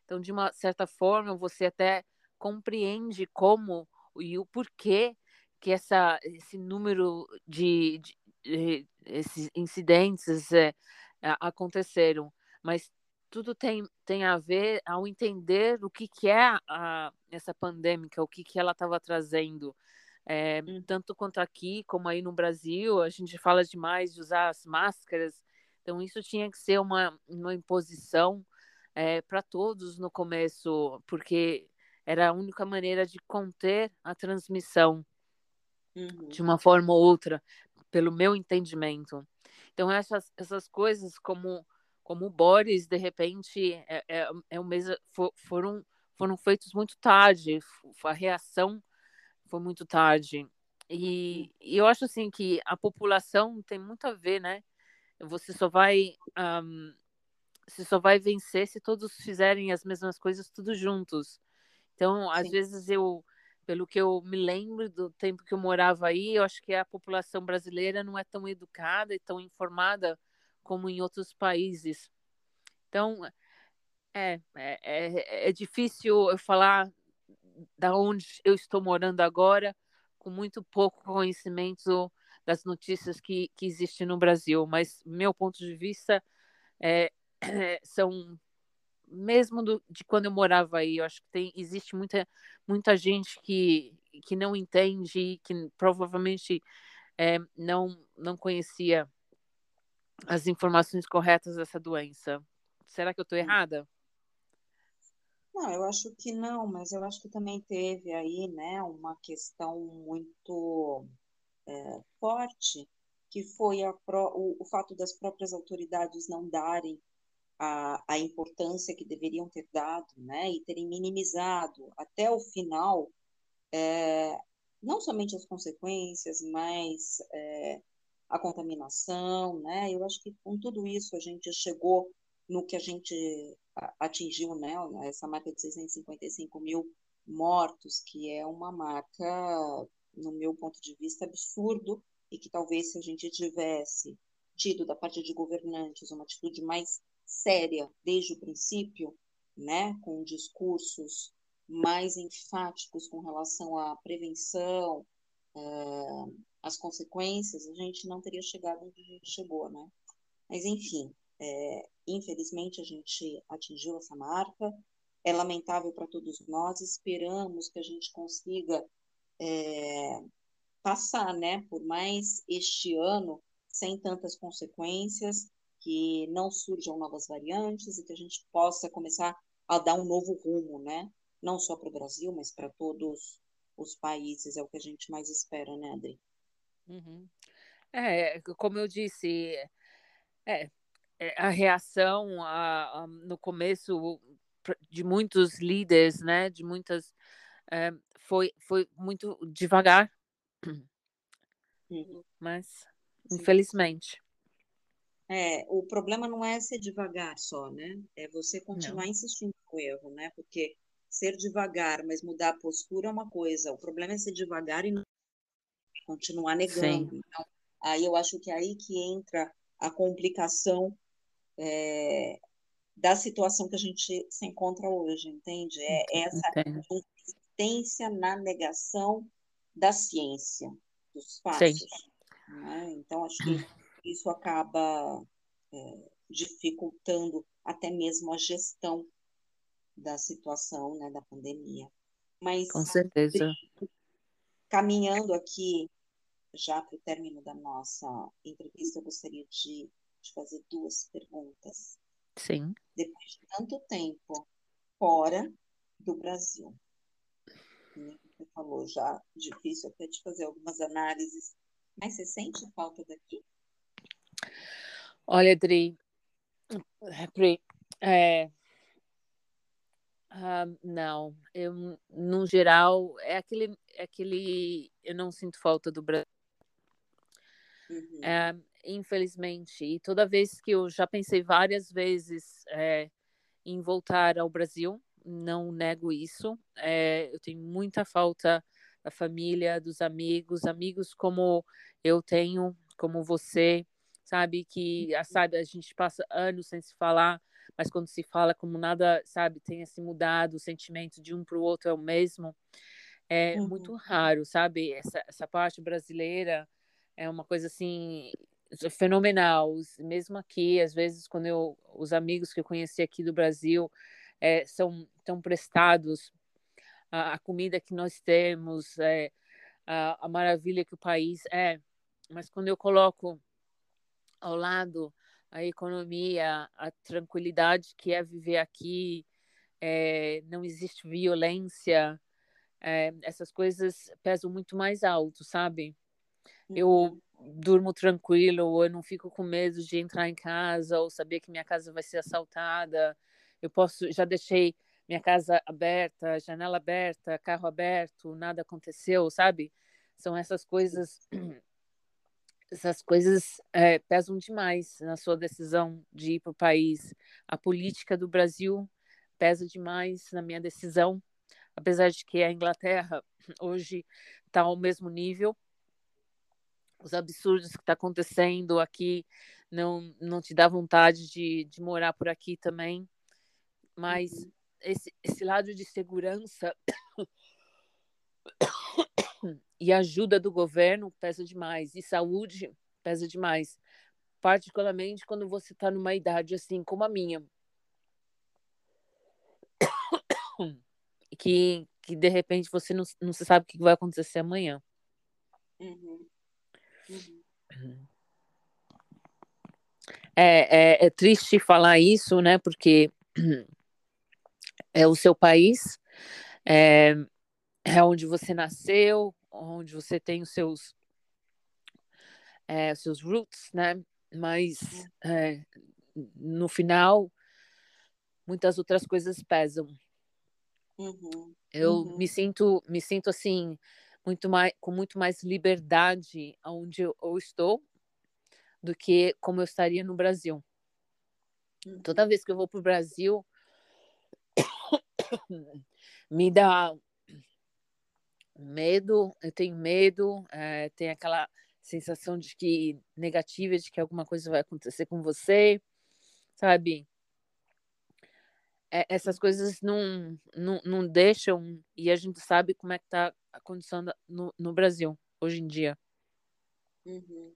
Então, de uma certa forma, você até compreende como e o porquê que essa, esse número de, de, de esses incidentes é, aconteceram. Mas tudo tem, tem a ver ao entender o que, que é a, essa pandêmica, o que, que ela estava trazendo. É. Tanto quanto aqui, como aí no Brasil, a gente fala demais de usar as máscaras, então isso tinha que ser uma, uma imposição é, para todos no começo, porque era a única maneira de conter a transmissão uhum. de uma forma ou outra, pelo meu entendimento. Então essas, essas coisas como como o Boris, de repente, é, é, é o mesmo, for, foram, foram feitos muito tarde, a reação foi muito tarde. E, e, eu acho assim que a população tem muito a ver, né? Você só vai um, você só vai vencer se todos fizerem as mesmas coisas tudo juntos. Então, às Sim. vezes eu, pelo que eu me lembro do tempo que eu morava aí, eu acho que a população brasileira não é tão educada e tão informada como em outros países. Então, é, é, é, é difícil eu falar da onde eu estou morando agora, com muito pouco conhecimento das notícias que, que existem no Brasil, mas meu ponto de vista é, são mesmo do, de quando eu morava aí, eu acho que tem, existe muita, muita gente que, que não entende, que provavelmente é, não, não conhecia as informações corretas dessa doença. Será que eu estou errada? Não, eu acho que não, mas eu acho que também teve aí, né, uma questão muito é, forte, que foi a pro, o, o fato das próprias autoridades não darem a, a importância que deveriam ter dado, né, e terem minimizado até o final, é, não somente as consequências, mas é, a contaminação, né? Eu acho que com tudo isso a gente chegou no que a gente atingiu, né? Essa marca de 655 mil mortos, que é uma marca, no meu ponto de vista, absurdo e que talvez se a gente tivesse tido da parte de governantes uma atitude mais séria desde o princípio, né, com discursos mais enfáticos com relação à prevenção, uh, as consequências, a gente não teria chegado onde a gente chegou, né? Mas, enfim, é, infelizmente a gente atingiu essa marca, é lamentável para todos nós, esperamos que a gente consiga é, passar, né, por mais este ano sem tantas consequências, que não surjam novas variantes e que a gente possa começar a dar um novo rumo, né? Não só para o Brasil, mas para todos os países, é o que a gente mais espera, né, Adri? Uhum. É, como eu disse, é, a reação a, a, no começo de muitos líderes, né, de muitas, é, foi, foi muito devagar, uhum. mas Sim. infelizmente. É, o problema não é ser devagar só, né? É você continuar não. insistindo no erro, né? Porque ser devagar, mas mudar a postura é uma coisa. O problema é ser devagar e não continuar negando. Sim. Então, aí eu acho que é aí que entra a complicação é, da situação que a gente se encontra hoje, entende? É essa insistência na negação da ciência, dos fatos. Né? Então, acho que isso acaba é, dificultando até mesmo a gestão da situação né, da pandemia. Mas com certeza. Caminhando aqui já para o término da nossa entrevista, eu gostaria de, de fazer duas perguntas. Sim. Depois de tanto tempo fora do Brasil, você falou já, difícil até de fazer algumas análises, mas você sente falta daqui? Olha, Adri, Pri, é, Uh, não, eu no geral é aquele, é aquele, eu não sinto falta do Brasil. Uhum. É, infelizmente, e toda vez que eu já pensei várias vezes é, em voltar ao Brasil, não nego isso. É, eu tenho muita falta da família, dos amigos, amigos como eu tenho, como você, sabe que uhum. sabe a gente passa anos sem se falar mas quando se fala como nada, sabe, tenha se mudado, o sentimento de um para o outro é o mesmo, é uhum. muito raro, sabe? Essa, essa parte brasileira é uma coisa assim fenomenal. Mesmo aqui, às vezes, quando eu, os amigos que eu conheci aqui do Brasil é, são tão prestados, a, a, comida que nós temos, é, a, a maravilha que o país é, mas quando eu coloco ao lado a economia, a tranquilidade que é viver aqui, é, não existe violência, é, essas coisas pesam muito mais alto, sabe? Eu uhum. Durmo tranquilo, eu não fico com medo de entrar em casa ou saber que minha casa vai ser assaltada. Eu posso, já deixei minha casa aberta, janela aberta, carro aberto, nada aconteceu, sabe? São essas coisas essas coisas é, pesam demais na sua decisão de ir para o país. A política do Brasil pesa demais na minha decisão, apesar de que a Inglaterra hoje está ao mesmo nível. Os absurdos que está acontecendo aqui não, não te dá vontade de, de morar por aqui também. Mas uhum. esse, esse lado de segurança e ajuda do governo pesa demais. E saúde pesa demais. Particularmente quando você está numa idade assim como a minha. Que, que de repente você não, não sabe o que vai acontecer amanhã. Uhum. Uhum. É, é, é, triste falar isso, né? Porque é o seu país, é, é onde você nasceu, onde você tem os seus é, seus roots, né? Mas é, no final muitas outras coisas pesam. Uhum, eu uhum. me sinto me sinto assim muito mais com muito mais liberdade onde eu, eu estou do que como eu estaria no Brasil. Toda vez que eu vou para o Brasil me dá medo, eu tenho medo, é, tem aquela sensação de que negativa, de que alguma coisa vai acontecer com você, sabe? É, essas coisas não, não, não deixam, e a gente sabe como é que tá a condição no, no Brasil hoje em dia. Uhum.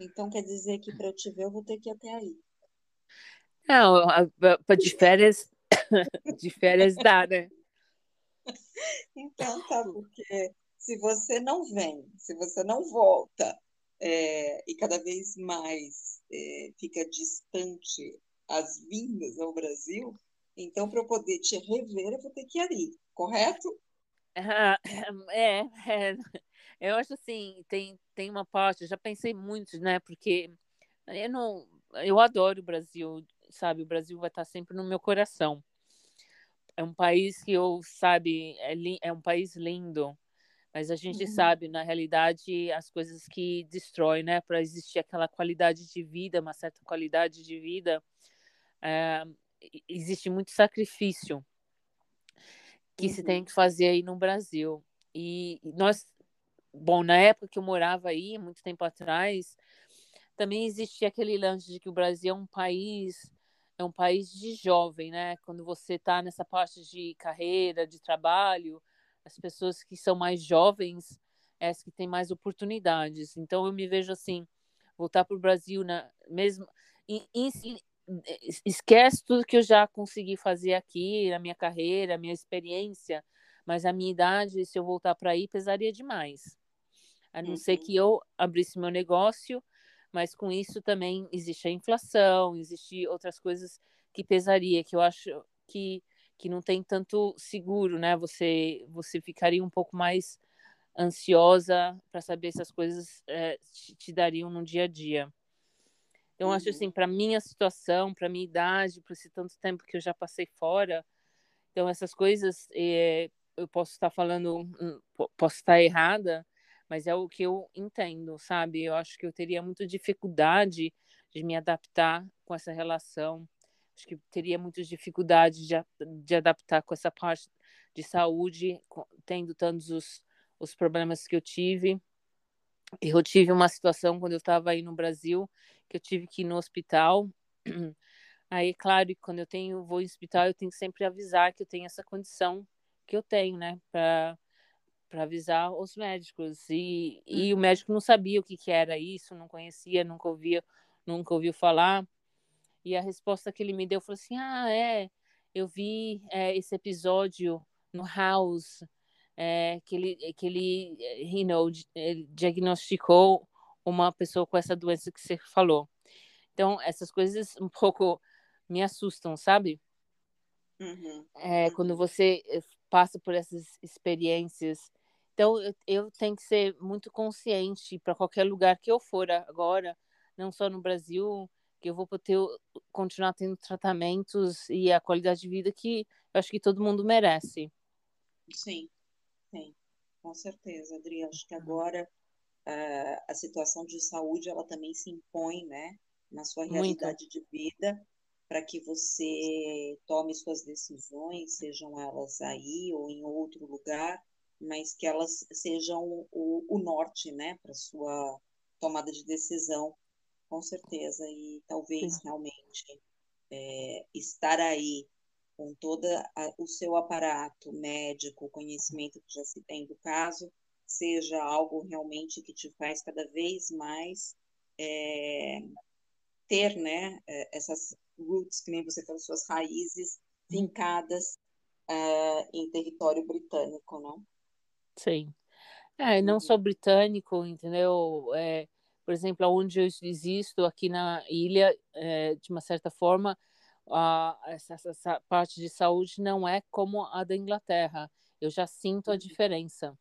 Então quer dizer que para eu te ver eu vou ter que ir até aí. Não, para de férias, de férias dá, né? Então tá, porque se você não vem, se você não volta é, e cada vez mais é, fica distante as vindas ao Brasil, então para eu poder te rever eu vou ter que ir ali, correto? é, é, eu acho assim, tem, tem uma parte, eu já pensei muito, né, porque eu não, eu adoro o Brasil, sabe, o Brasil vai estar sempre no meu coração, é um país que eu sabe é, é um país lindo mas a gente uhum. sabe na realidade as coisas que destrói né para existir aquela qualidade de vida uma certa qualidade de vida é, existe muito sacrifício que uhum. se tem que fazer aí no Brasil e nós bom na época que eu morava aí muito tempo atrás também existia aquele lance de que o Brasil é um país é um país de jovem, né? Quando você está nessa parte de carreira, de trabalho, as pessoas que são mais jovens, é as que têm mais oportunidades. Então eu me vejo assim, voltar para o Brasil na mesmo esquece tudo que eu já consegui fazer aqui na minha carreira, minha experiência, mas a minha idade, se eu voltar para aí, pesaria demais. A não uhum. ser que eu abrisse meu negócio, mas com isso também existe a inflação, existe outras coisas que pesaria, que eu acho que, que não tem tanto seguro, né? Você, você ficaria um pouco mais ansiosa para saber se as coisas é, te, te, dariam no dia a dia. Então, uhum. acho assim, para minha situação, para minha idade, por esse tanto tempo que eu já passei fora, então essas coisas é, eu posso estar falando, posso estar errada, mas é o que eu entendo, sabe? Eu acho que eu teria muita dificuldade de me adaptar com essa relação. Acho que teria muita dificuldade de, de adaptar com essa parte de saúde, tendo tantos os, os problemas que eu tive. Eu tive uma situação quando eu estava aí no Brasil, que eu tive que ir no hospital. Aí, claro, quando eu tenho vou em hospital, eu tenho que sempre avisar que eu tenho essa condição que eu tenho, né, para para avisar os médicos e, e o uhum. médico não sabia o que, que era isso, não conhecia, nunca ouvia, nunca ouviu falar. E a resposta que ele me deu foi assim: ah, é, eu vi é, esse episódio no House, é, que ele, que ele, you know, ele diagnosticou uma pessoa com essa doença que você falou. Então, essas coisas um pouco me assustam, sabe? Uhum. É, quando uhum. você eh, passa por essas experiências. Então, eu, eu tenho que ser muito consciente para qualquer lugar que eu for agora, não só no Brasil, que eu vou poder continuar tendo tratamentos e a qualidade de vida que eu acho que todo mundo merece. Sim, sim, com certeza, Adri. Acho que agora uh, a situação de saúde ela também se impõe, né, na sua realidade Muito. de vida para que você tome suas decisões, sejam elas aí ou em outro lugar, mas que elas sejam o, o norte, né, para sua tomada de decisão, com certeza. E talvez Sim. realmente é, estar aí com todo o seu aparato médico, conhecimento que já se tem do caso, seja algo realmente que te faz cada vez mais é, ter né, é, essas roots, que nem você falou, suas raízes fincadas é, em território britânico, não? Sim. É, não uhum. só britânico, entendeu? É, por exemplo, onde eu existo, aqui na ilha, é, de uma certa forma, a, essa, essa, parte de saúde não é como a da Inglaterra. Eu já sinto a uhum. diferença.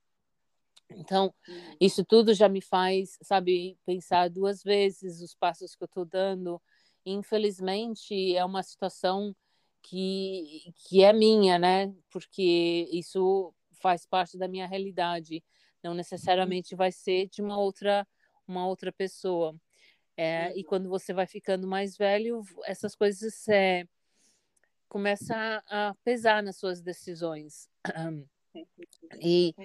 Então, uhum. isso tudo já me faz, sabe, pensar duas vezes os passos que eu estou dando, infelizmente é uma situação que, que é minha, né? Porque isso faz parte da minha realidade, não necessariamente vai ser de uma outra uma outra pessoa. É, e uhum. quando você vai ficando mais velho, essas coisas é, começam a, a pesar nas suas decisões. E,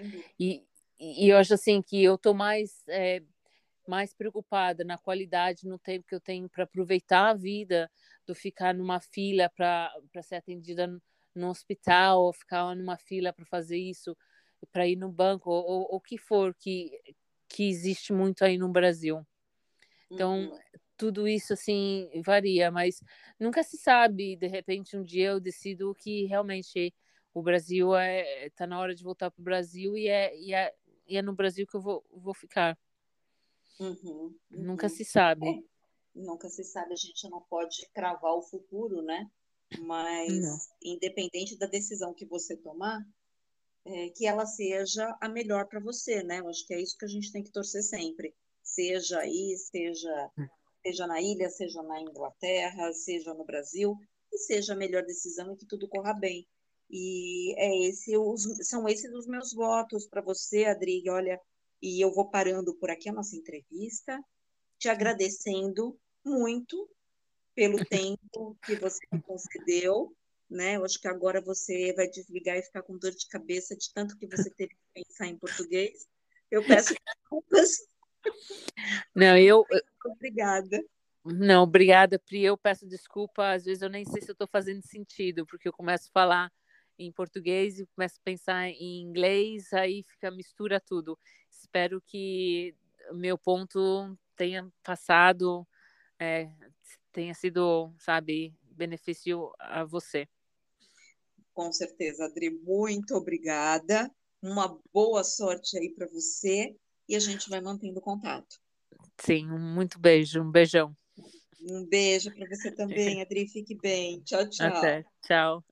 e, e eu acho assim que eu tô mais é, mais preocupada na qualidade, no tempo que eu tenho para aproveitar a vida, do ficar numa fila para ser atendida no hospital, ou ficar numa fila para fazer isso, para ir no banco, ou o que for que, que existe muito aí no Brasil. Então, uhum. tudo isso, assim, varia, mas nunca se sabe. De repente, um dia eu decido que realmente o Brasil é... Tá na hora de voltar para o Brasil e é, e, é, e é no Brasil que eu vou, vou ficar. Uhum, uhum. Nunca se sabe. É, nunca se sabe, a gente não pode cravar o futuro, né? Mas, não. independente da decisão que você tomar, é, que ela seja a melhor para você, né? Eu acho que é isso que a gente tem que torcer sempre. Seja aí, seja, seja na ilha, seja na Inglaterra, seja no Brasil, e seja a melhor decisão e que tudo corra bem. E é esse, os, são esses os meus votos para você, Adri. Olha, e eu vou parando por aqui a nossa entrevista, te agradecendo muito pelo tempo que você me concedeu, né? Eu acho que agora você vai desligar e ficar com dor de cabeça de tanto que você teve que pensar em português. Eu peço desculpas. Não, eu. Obrigada. Não, obrigada, Pri. Eu peço desculpa. Às vezes eu nem sei se eu estou fazendo sentido, porque eu começo a falar em português e começo a pensar em inglês, aí fica mistura tudo. Espero que meu ponto tenha passado, é, tenha sido, sabe, benefício a você. Com certeza, Adri, muito obrigada. Uma boa sorte aí para você e a gente vai mantendo contato. Sim, um muito beijo, um beijão. Um beijo para você também, Adri. Fique bem. Tchau, tchau. Até. Tchau.